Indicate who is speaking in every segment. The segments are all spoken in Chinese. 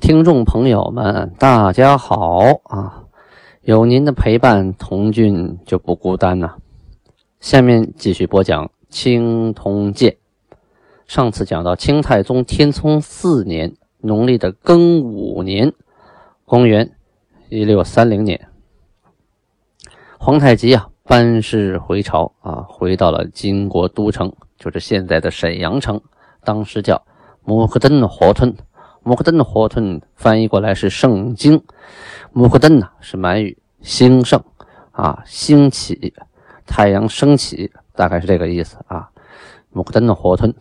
Speaker 1: 听众朋友们，大家好啊！有您的陪伴，童俊就不孤单呐。下面继续播讲《清通鉴》。上次讲到清太宗天聪四年农历的庚午年，公元一六三零年，皇太极啊班师回朝啊，回到了金国都城，就是现在的沈阳城，当时叫木克登火屯。木克登的火屯翻译过来是圣经，木克登呢是满语兴盛啊，兴起，太阳升起，大概是这个意思啊。木克登的火屯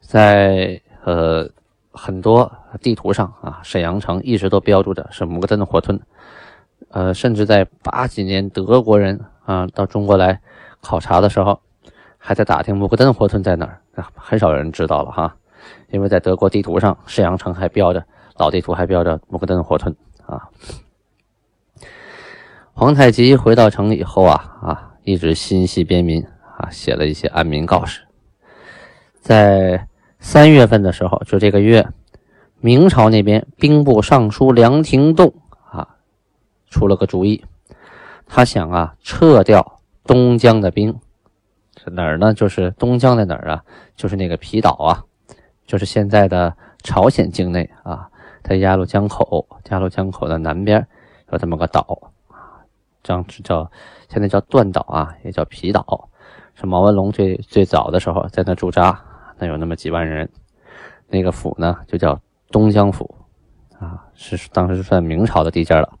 Speaker 1: 在呃很多地图上啊，沈阳城一直都标注着是木克登的火屯，呃，甚至在八几年德国人啊到中国来考察的时候，还在打听木克登的火屯在哪儿，很少有人知道了哈。因为在德国地图上，沈阳城还标着老地图，还标着木克登火屯啊。皇太极回到城里以后啊啊，一直心系边民啊，写了一些安民告示。在三月份的时候，就这个月，明朝那边兵部尚书梁廷栋啊，出了个主意，他想啊，撤掉东江的兵，是哪儿呢？就是东江在哪儿啊？就是那个皮岛啊。就是现在的朝鲜境内啊，在鸭绿江口，鸭绿江口的南边有这么个岛啊，这样叫现在叫断岛啊，也叫皮岛。是毛文龙最最早的时候在那驻扎，那有那么几万人。那个府呢，就叫东江府啊，是当时算明朝的地界了。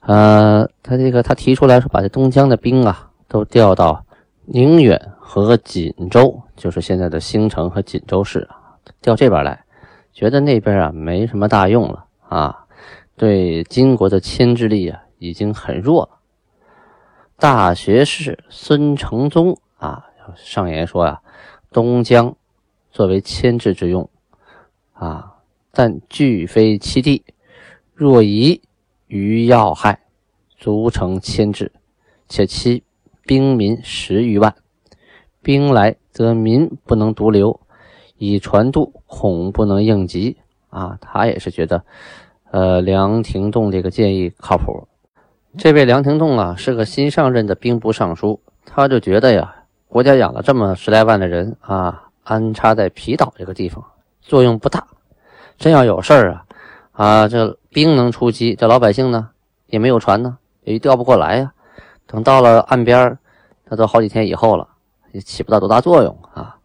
Speaker 1: 呃，他这个他提出来说，把这东江的兵啊都调到宁远和锦州。就是现在的兴城和锦州市，调这边来，觉得那边啊没什么大用了啊，对金国的牵制力啊已经很弱了。大学士孙承宗啊上言说呀，东江作为牵制之用啊，但俱非其地，若移于要害，足成牵制，且其兵民十余万，兵来。则民不能独留，以传渡，恐不能应急啊！他也是觉得，呃，梁廷栋这个建议靠谱。这位梁廷栋啊，是个新上任的兵部尚书，他就觉得呀，国家养了这么十来万的人啊，安插在皮岛这个地方作用不大。真要有事儿啊，啊，这兵能出击，这老百姓呢也没有船呢，也调不过来呀。等到了岸边，那都好几天以后了。也起不到多大作用啊！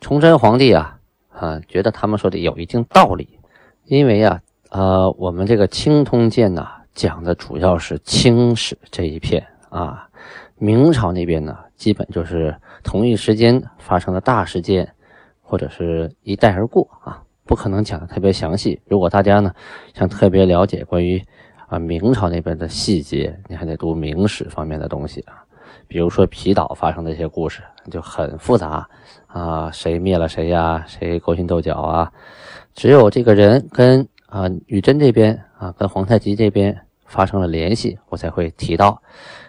Speaker 1: 崇祯皇帝啊啊，觉得他们说的有一定道理，因为啊呃，我们这个《清通鉴》呐，讲的主要是清史这一片啊，明朝那边呢，基本就是同一时间发生的大事件，或者是一带而过啊，不可能讲的特别详细。如果大家呢想特别了解关于啊明朝那边的细节，你还得读明史方面的东西啊。比如说皮岛发生的一些故事就很复杂啊，谁灭了谁呀？谁勾心斗角啊？只有这个人跟啊女真这边啊，跟皇太极这边发生了联系，我才会提到。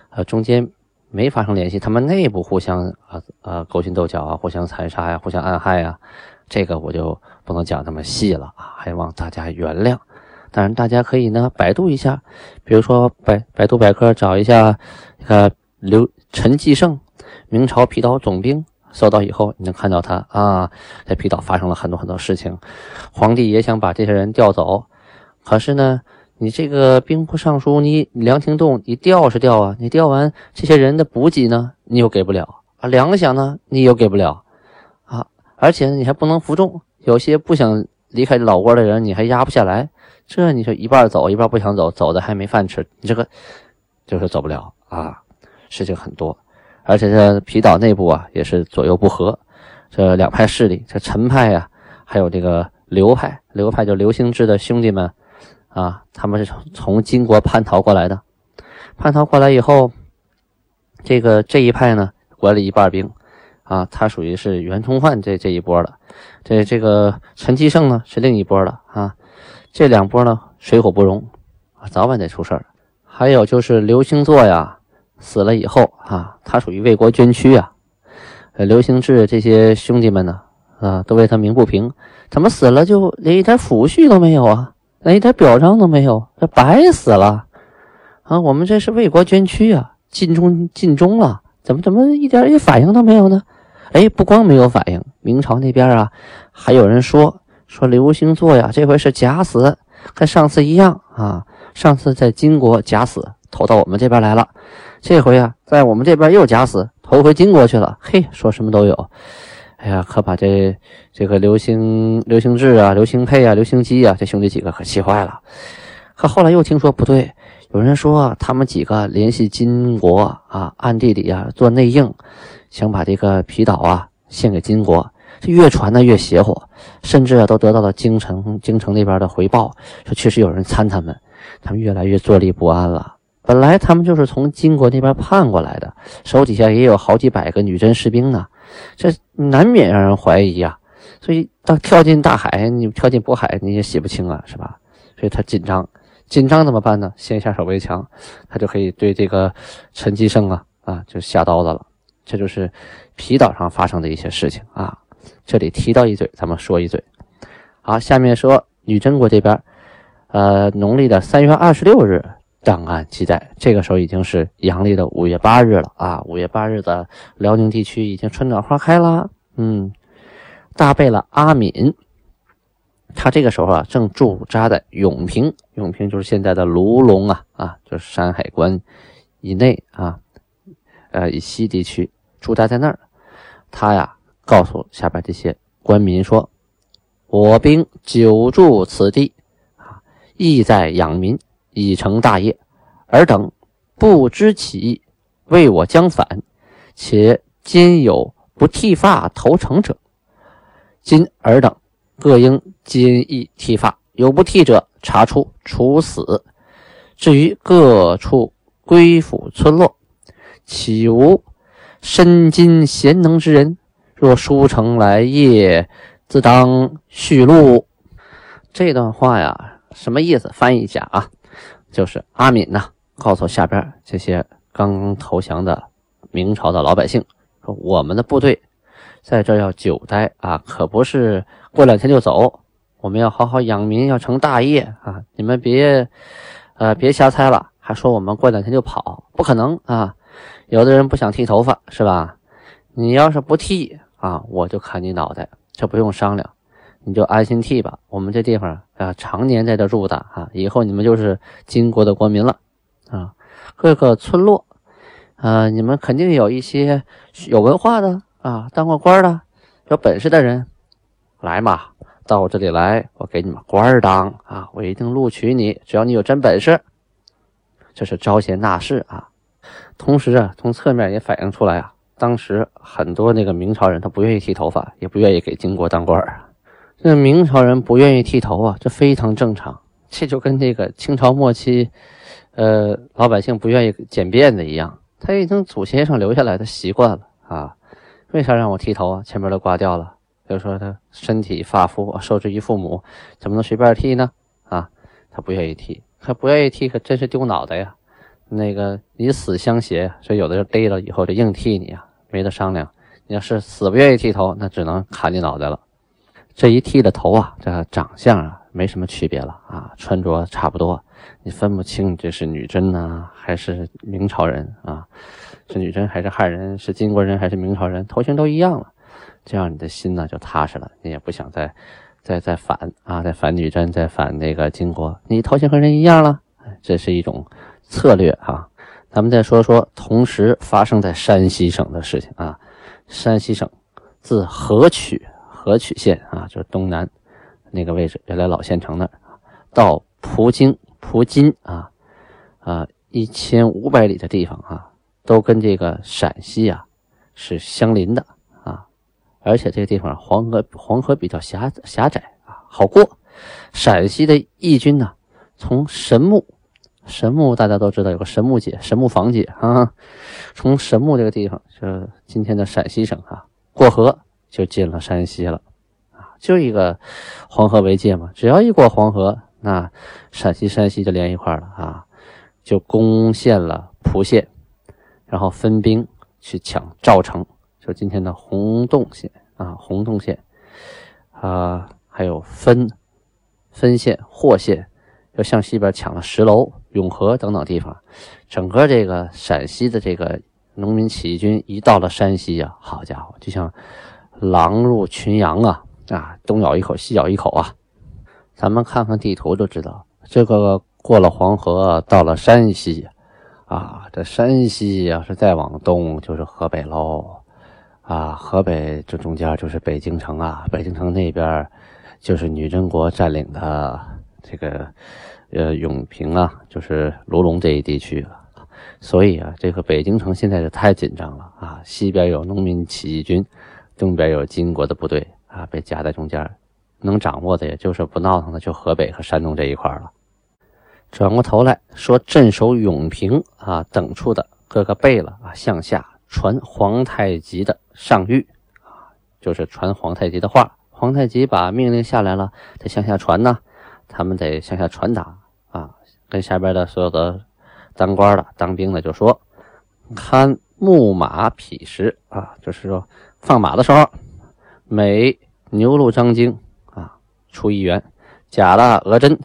Speaker 1: 呃，中间没发生联系，他们内部互相啊啊勾心斗角啊，互相残杀呀，互相暗害呀，这个我就不能讲那么细了啊，还望大家原谅。当然，大家可以呢百度一下，比如说百百度百科找一下呃刘。陈继胜，明朝皮岛总兵，搜到以后，你能看到他啊，在皮岛发生了很多很多事情。皇帝也想把这些人调走，可是呢，你这个兵部尚书，你梁廷栋，你调是调啊，你调完这些人的补给呢，你又给不了啊，粮饷呢，你又给不了啊，而且，你还不能服众，有些不想离开老窝的人，你还压不下来，这你说一半走，一半不想走，走的还没饭吃，你这个就是走不了啊。事情很多，而且这皮岛内部啊也是左右不和，这两派势力，这陈派呀，还有这个刘派，刘派就刘兴之的兄弟们，啊，他们是从从金国叛逃过来的。叛逃过来以后，这个这一派呢，管理一半兵，啊，他属于是袁崇焕这这一波的。这这个陈继胜呢，是另一波的啊。这两波呢，水火不容啊，早晚得出事儿。还有就是刘兴作呀，死了以后啊，他属于为国捐躯啊。刘兴志这些兄弟们呢，啊，都为他鸣不平，怎么死了就连一点抚恤都没有啊？连一点表彰都没有，这白死了啊！我们这是为国捐躯啊，尽忠尽忠了，怎么怎么一点反应都没有呢？哎，不光没有反应，明朝那边啊，还有人说说刘兴作呀，这回是假死，跟上次一样啊。上次在金国假死，投到我们这边来了，这回啊，在我们这边又假死，投回金国去了。嘿，说什么都有。哎呀，可把这这个刘兴、刘兴志啊、刘兴沛啊、刘兴基啊这兄弟几个可气坏了。可后来又听说不对，有人说他们几个联系金国啊，暗地里啊做内应，想把这个皮岛啊献给金国。这越传呢越邪乎，甚至啊都得到了京城京城那边的回报，说确实有人参他们，他们越来越坐立不安了。本来他们就是从金国那边叛过来的，手底下也有好几百个女真士兵呢。这难免让人怀疑啊，所以到跳进大海，你跳进渤海，你也洗不清啊，是吧？所以他紧张，紧张怎么办呢？先下手为强，他就可以对这个陈继胜啊啊就下刀子了。这就是皮岛上发生的一些事情啊。这里提到一嘴，咱们说一嘴。好，下面说女真国这边，呃，农历的三月二十六日。档案记载，这个时候已经是阳历的五月八日了啊！五月八日的辽宁地区已经春暖花开了。嗯，大贝勒阿敏，他这个时候啊正驻扎在永平，永平就是现在的卢龙啊啊，就是山海关以内啊，呃以西地区驻扎在那儿。他呀告诉下边这些官民说：“我兵久驻此地啊，意在养民。”已成大业，尔等不知其意，为我将反，且今有不剃发投诚者，今尔等各应今亦剃发，有不剃者，查出处死。至于各处归府村落，岂无身今贤能之人？若书城来夜，自当续录。这段话呀，什么意思？翻译一下啊。就是阿敏呐，告诉下边这些刚刚投降的明朝的老百姓说：“我们的部队在这要久待啊，可不是过两天就走。我们要好好养民，要成大业啊！你们别呃别瞎猜了，还说我们过两天就跑，不可能啊！有的人不想剃头发是吧？你要是不剃啊，我就砍你脑袋，这不用商量。”你就安心替吧，我们这地方啊，常年在这住的啊，以后你们就是金国的国民了啊。各个村落，啊，你们肯定有一些有文化的啊，当过官的，有本事的人，来嘛，到我这里来，我给你们官当啊，我一定录取你，只要你有真本事。这是招贤纳士啊。同时啊，从侧面也反映出来啊，当时很多那个明朝人他不愿意剃头发，也不愿意给金国当官啊。那明朝人不愿意剃头啊，这非常正常。这就跟那个清朝末期，呃，老百姓不愿意剪辫子一样，他已经祖先上留下来的习惯了啊。为啥让我剃头啊？前面都刮掉了。就说他身体发肤受之于父母，怎么能随便剃呢？啊，他不愿意剃，他不愿意剃，可真是丢脑袋呀。那个以死相挟，所以有的人逮了以后就硬剃你啊，没得商量。你要是死不愿意剃头，那只能砍你脑袋了。这一剃了头啊，这长相啊没什么区别了啊，穿着差不多，你分不清这是女真呢还是明朝人啊，是女真还是汉人，是金国人还是明朝人，头型都一样了，这样你的心呢就踏实了，你也不想再再再反啊，再反女真，再反那个金国，你头型和人一样了，这是一种策略啊。咱们再说说同时发生在山西省的事情啊，山西省自河曲。河曲县啊，就是东南那个位置，原来老县城那，到蒲京、蒲津啊，啊，一千五百里的地方啊，都跟这个陕西啊是相邻的啊，而且这个地方黄河黄河比较狭狭窄啊，好过。陕西的义军呢，从神木，神木大家都知道有个神木姐、神木坊姐啊，从神木这个地方，就今天的陕西省啊，过河就进了山西了啊，就一个黄河为界嘛，只要一过黄河，那陕西、山西就连一块了啊，就攻陷了蒲县，然后分兵去抢赵城，就今天的洪洞县啊，洪洞县啊，还有分分县、霍县。又向西边抢了石楼、永和等等地方，整个这个陕西的这个农民起义军一到了山西呀，好家伙，就像狼入群羊啊！啊，东咬一口，西咬一口啊！咱们看看地图就知道，这个过了黄河到了山西啊，这山西要是再往东就是河北喽啊，河北这中间就是北京城啊，北京城那边就是女真国占领的这个。呃，永平啊，就是卢龙这一地区了，所以啊，这个北京城现在是太紧张了啊！西边有农民起义军，东边有金国的部队啊，被夹在中间，能掌握的也就是不闹腾的，就河北和山东这一块了。转过头来说，镇守永平啊等处的各个贝勒啊，向下传皇太极的上谕啊，就是传皇太极的话。皇太极把命令下来了，得向下传呢，他们得向下传达啊。跟下边的所有的当官的、当兵的就说：“看木马匹时啊，就是说放马的时候，每牛鹿张京啊出一员，甲腊额真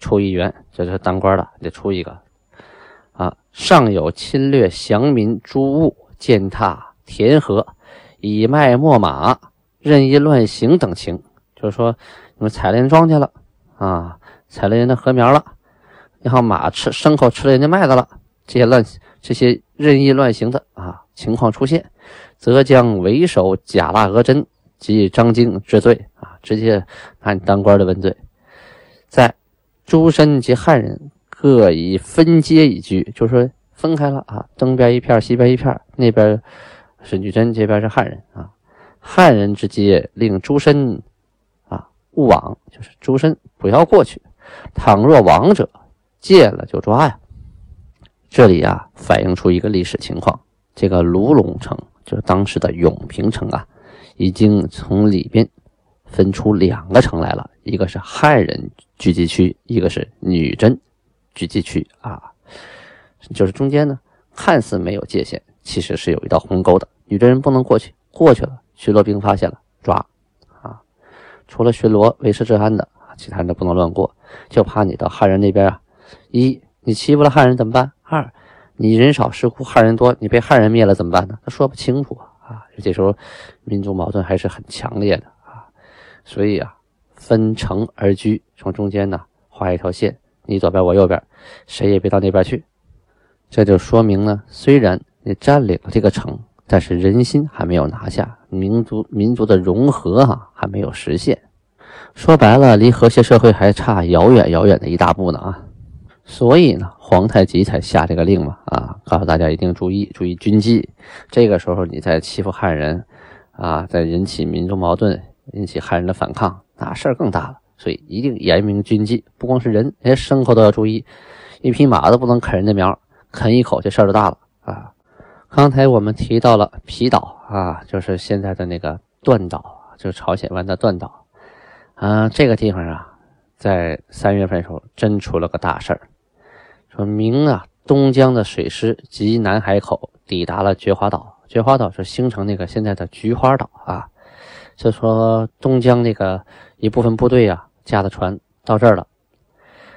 Speaker 1: 出一员，这是当官的得出一个啊。上有侵略降民诸物、践踏田禾、以卖没马、任意乱行等情，就是说你们踩了人庄稼了啊，踩了人的禾苗了。”然后马吃牲口吃了人家麦子了，这些乱这些任意乱行的啊情况出现，则将为首贾大额真及张京治罪啊，直接拿你当官的问罪。在诸身及汉人各以分阶以居，就是说分开了啊，东边一片，西边一片，那边是女真，这边是汉人啊。汉人之阶令诸身啊勿往，就是诸身不要过去。倘若往者。见了就抓呀！这里啊，反映出一个历史情况：这个卢龙城，就是当时的永平城啊，已经从里边分出两个城来了，一个是汉人聚集区，一个是女真聚集区啊。就是中间呢，看似没有界限，其实是有一道鸿沟的。女真人不能过去，过去了，巡逻兵发现了，抓啊！除了巡逻维持治安的其他人都不能乱过，就怕你到汉人那边啊。一，你欺负了汉人怎么办？二，你人少势孤，汉人多，你被汉人灭了怎么办呢？他说不清楚啊。这时候民族矛盾还是很强烈的啊，所以啊，分城而居，从中间呢画一条线，你左边我右边，谁也别到那边去。这就说明呢，虽然你占领了这个城，但是人心还没有拿下，民族民族的融合哈还没有实现。说白了，离和谐社会还差遥远遥远的一大步呢啊。所以呢，皇太极才下这个令嘛，啊，告诉大家一定注意，注意军纪。这个时候你再欺负汉人，啊，再引起民族矛盾，引起汉人的反抗，那事儿更大了。所以一定严明军纪，不光是人，连牲口都要注意，一匹马都不能啃人的苗，啃一口这事儿就大了啊。刚才我们提到了皮岛啊，就是现在的那个段岛，就是朝鲜湾的段岛，啊，这个地方啊，在三月份的时候真出了个大事儿。说明啊，东江的水师及南海口抵达了菊花岛。菊花岛是形成那个现在的菊花岛啊。就说东江那个一部分部队啊，驾的船到这儿了。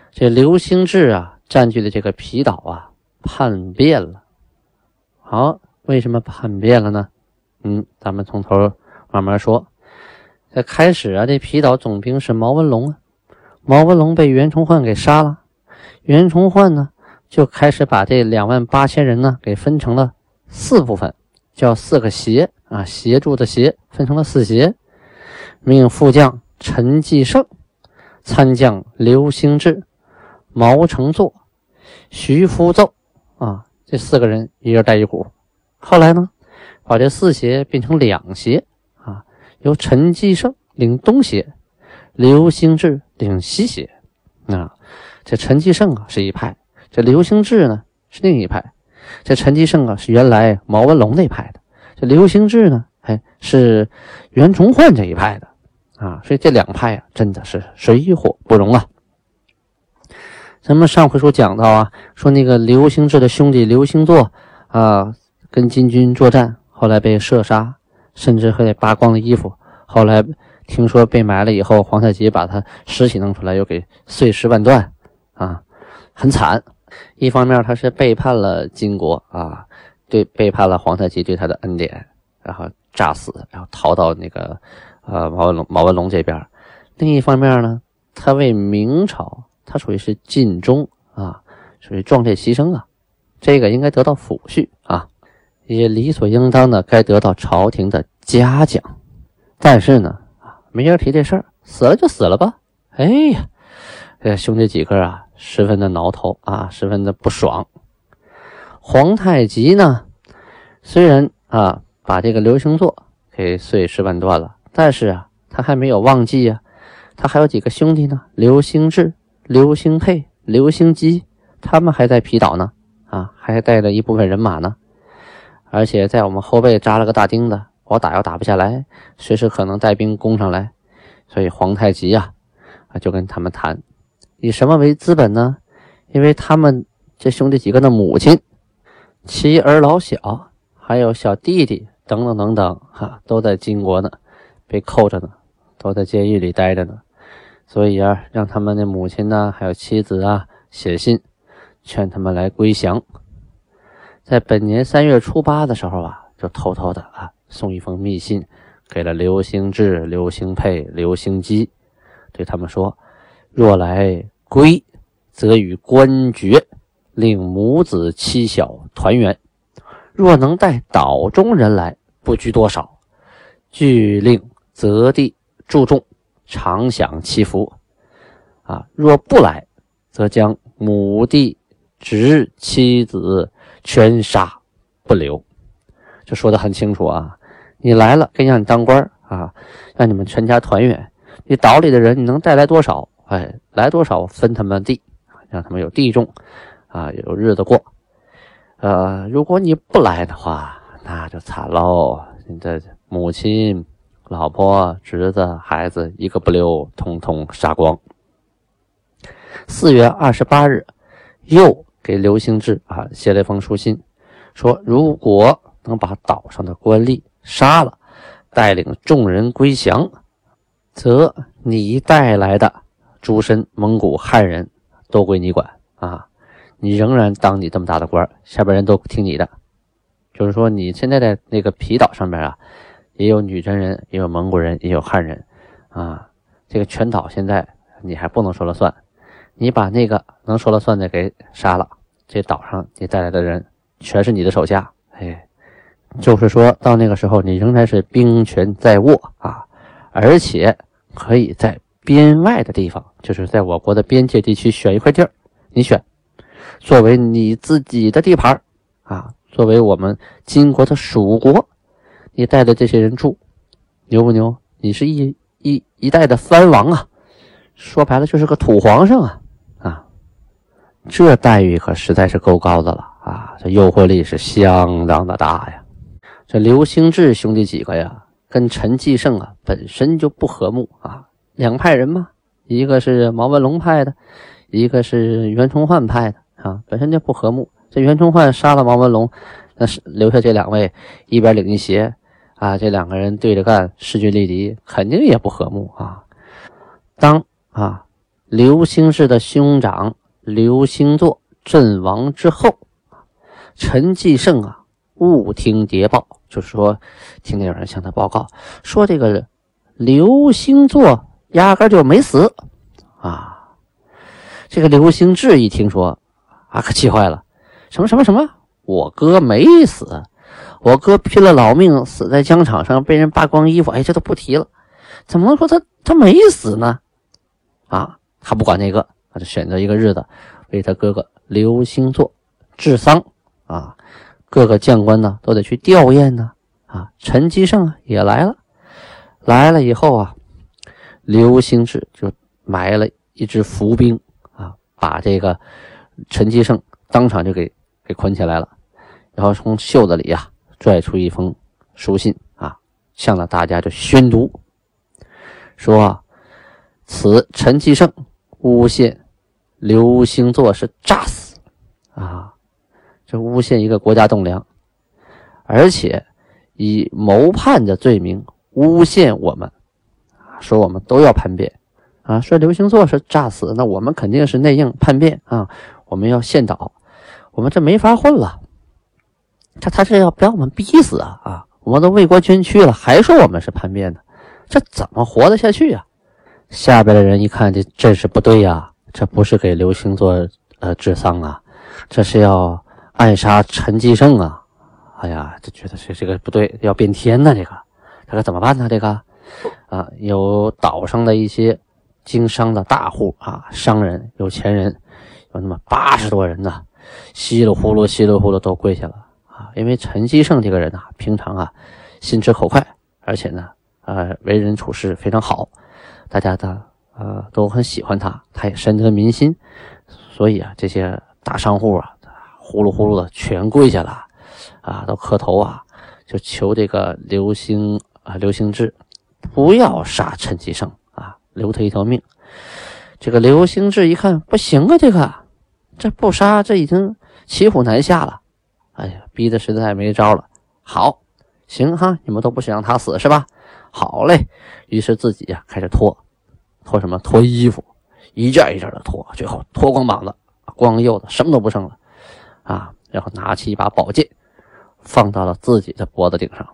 Speaker 1: 这刘兴志啊，占据的这个皮岛啊，叛变了。好，为什么叛变了呢？嗯，咱们从头慢慢说。在开始啊，这皮岛总兵是毛文龙啊，毛文龙被袁崇焕给杀了。袁崇焕呢，就开始把这两万八千人呢给分成了四部分，叫四个协啊，协助的协分成了四协，命副将陈继胜、参将刘兴志、毛承作、徐福奏啊，这四个人一人带一股。后来呢，把这四协变成两协啊，由陈继胜领东协，刘兴志领西协啊。这陈继胜啊是一派，这刘兴志呢是另一派。这陈继胜啊是原来毛文龙那派的，这刘兴志呢，哎是袁崇焕这一派的啊。所以这两派啊真的是水火不容啊。咱们上回书讲到啊，说那个刘兴志的兄弟刘兴作啊，跟金军作战，后来被射杀，甚至还扒光了衣服。后来听说被埋了以后，皇太极把他尸体弄出来，又给碎尸万段啊，很惨。一方面他是背叛了金国啊，对背叛了皇太极对他的恩典，然后诈死，然后逃到那个呃毛文龙毛文龙这边。另一方面呢，他为明朝。他属于是尽忠啊，属于壮烈牺牲啊，这个应该得到抚恤啊，也理所应当的该得到朝廷的嘉奖。但是呢，没人提这事儿，死了就死了吧。哎呀，这兄弟几个啊，十分的挠头啊，十分的不爽。皇太极呢，虽然啊把这个刘兴作给碎尸万段了，但是啊，他还没有忘记啊，他还有几个兄弟呢，刘兴志。刘兴沛、刘兴基，他们还在皮岛呢，啊，还带着一部分人马呢，而且在我们后背扎了个大钉子，我打又打不下来，随时可能带兵攻上来，所以皇太极呀，啊，就跟他们谈，以什么为资本呢？因为他们这兄弟几个的母亲、妻儿老小，还有小弟弟等等等等，哈，都在金国呢，被扣着呢，都在监狱里待着呢。所以啊，让他们的母亲呢，还有妻子啊，写信劝他们来归降。在本年三月初八的时候啊，就偷偷的啊送一封密信给了刘兴志、刘兴佩、刘兴基，对他们说：若来归，则与官爵，令母子妻小团圆；若能带岛中人来，不拘多少，俱令择地注重。常享其福，啊！若不来，则将母弟、侄、妻子全杀不留。这说的很清楚啊！你来了，给让你当官啊，让你们全家团圆。你岛里的人，你能带来多少？哎，来多少分他们地，让他们有地种，啊，有日子过。呃，如果你不来的话，那就惨喽！你的母亲。老婆、侄子、孩子一个不留，通通杀光。四月二十八日，又给刘兴志啊写了一封书信，说如果能把岛上的官吏杀了，带领众人归降，则你带来的诸身蒙古汉人都归你管啊！你仍然当你这么大的官，下边人都听你的。就是说，你现在在那个皮岛上面啊。也有女真人，也有蒙古人，也有汉人，啊，这个全岛现在你还不能说了算，你把那个能说了算的给杀了，这岛上你带来的人全是你的手下，哎，就是说到那个时候，你仍然是兵权在握啊，而且可以在边外的地方，就是在我国的边界地区选一块地儿，你选，作为你自己的地盘啊，作为我们金国的属国。你带着这些人住，牛不牛？你是一一一代的藩王啊，说白了就是个土皇上啊啊！这待遇可实在是够高的了啊！这诱惑力是相当的大呀。这刘兴志兄弟几个呀，跟陈继胜啊本身就不和睦啊，两派人嘛，一个是毛文龙派的，一个是袁崇焕派的啊，本身就不和睦。这袁崇焕杀了毛文龙，那是留下这两位，一边领一邪。啊，这两个人对着干，势均力敌，肯定也不和睦啊。当啊，刘兴志的兄长刘兴作阵亡之后，陈继胜啊，误听谍报，就是说，听见有人向他报告说，这个刘兴作压根就没死啊。这个刘兴志一听说，啊，可气坏了，什么什么什么，我哥没死。我哥拼了老命死在疆场上，被人扒光衣服。哎，这都不提了，怎么能说他他没死呢？啊，他不管那个，他就选择一个日子为他哥哥刘兴作治丧啊。各个将官呢都得去吊唁呢。啊，陈吉胜也来了，来了以后啊，刘兴志就埋了一支伏兵啊，把这个陈继胜当场就给给捆起来了，然后从袖子里呀拽出一封书信啊，向着大家就宣读，说此陈继胜诬陷刘星座是诈死啊，这诬陷一个国家栋梁，而且以谋叛的罪名诬陷我们，说我们都要叛变。啊，说刘星座是诈死，那我们肯定是内应叛变啊！我们要献岛，我们这没法混了。他他是要把我们逼死啊！啊，我们都为国捐躯了，还说我们是叛变的，这怎么活得下去呀？下边的人一看，这阵势不对呀，这不是给刘星座呃治丧啊，这是要暗杀陈继胜啊！哎呀，就觉得这这个不对，要变天呢，这个这个怎么办呢？这个啊，有岛上的一些。经商的大户啊，商人、有钱人，有那么八十多人呢，稀里呼噜、稀里呼噜都跪下了啊！因为陈继胜这个人呐，平常啊，心直口快，而且呢，呃，为人处事非常好，大家的呃都很喜欢他，他也深得民心，所以啊，这些大商户啊，呼噜呼噜的全跪下了啊，都磕头啊，就求这个刘兴啊，刘兴志不要杀陈继胜啊。留他一条命。这个刘兴志一看不行啊，这个这不杀，这已经骑虎难下了。哎呀，逼得实在没招了。好，行哈，你们都不想让他死是吧？好嘞。于是自己呀开始脱，脱什么？脱衣服，一件一件的脱，最后脱光膀子，光右子，什么都不剩了啊。然后拿起一把宝剑，放到了自己的脖子顶上，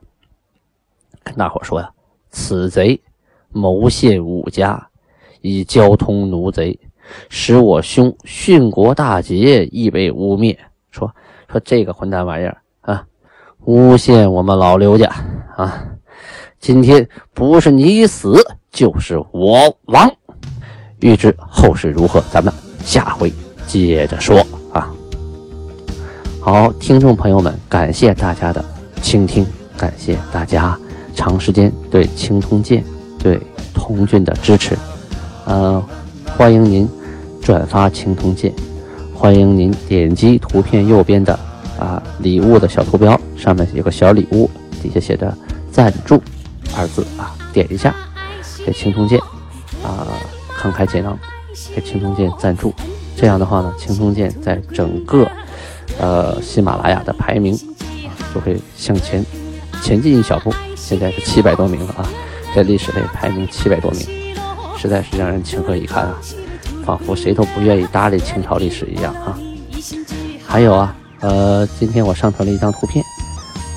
Speaker 1: 跟大伙说呀：“此贼。”谋陷武家，以交通奴贼，使我兄殉国大捷亦被污蔑。说说这个混蛋玩意儿啊，诬陷我们老刘家啊！今天不是你死，就是我亡。欲知后事如何，咱们下回接着说啊！好，听众朋友们，感谢大家的倾听，感谢大家长时间对青铜剑。对童俊的支持，呃，欢迎您转发青铜剑，欢迎您点击图片右边的啊礼物的小图标，上面有个小礼物，底下写着“赞助”二字啊，点一下给青铜剑啊慷慨解囊，给青铜剑赞助，这样的话呢，青铜剑在整个呃喜马拉雅的排名啊就会向前前进一小步，现在是七百多名了啊。在历史类排名七百多名，实在是让人情何以堪啊！仿佛谁都不愿意搭理清朝历史一样啊！还有啊，呃，今天我上传了一张图片，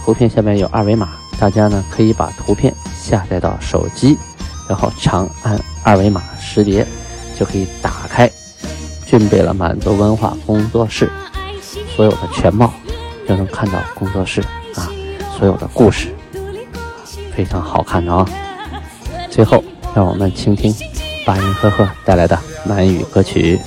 Speaker 1: 图片下面有二维码，大家呢可以把图片下载到手机，然后长按二维码识别，就可以打开俊贝了满族文化工作室所有的全貌，就能看到工作室啊所有的故事，非常好看的啊！最后，让我们倾听八音赫赫带来的满语歌曲。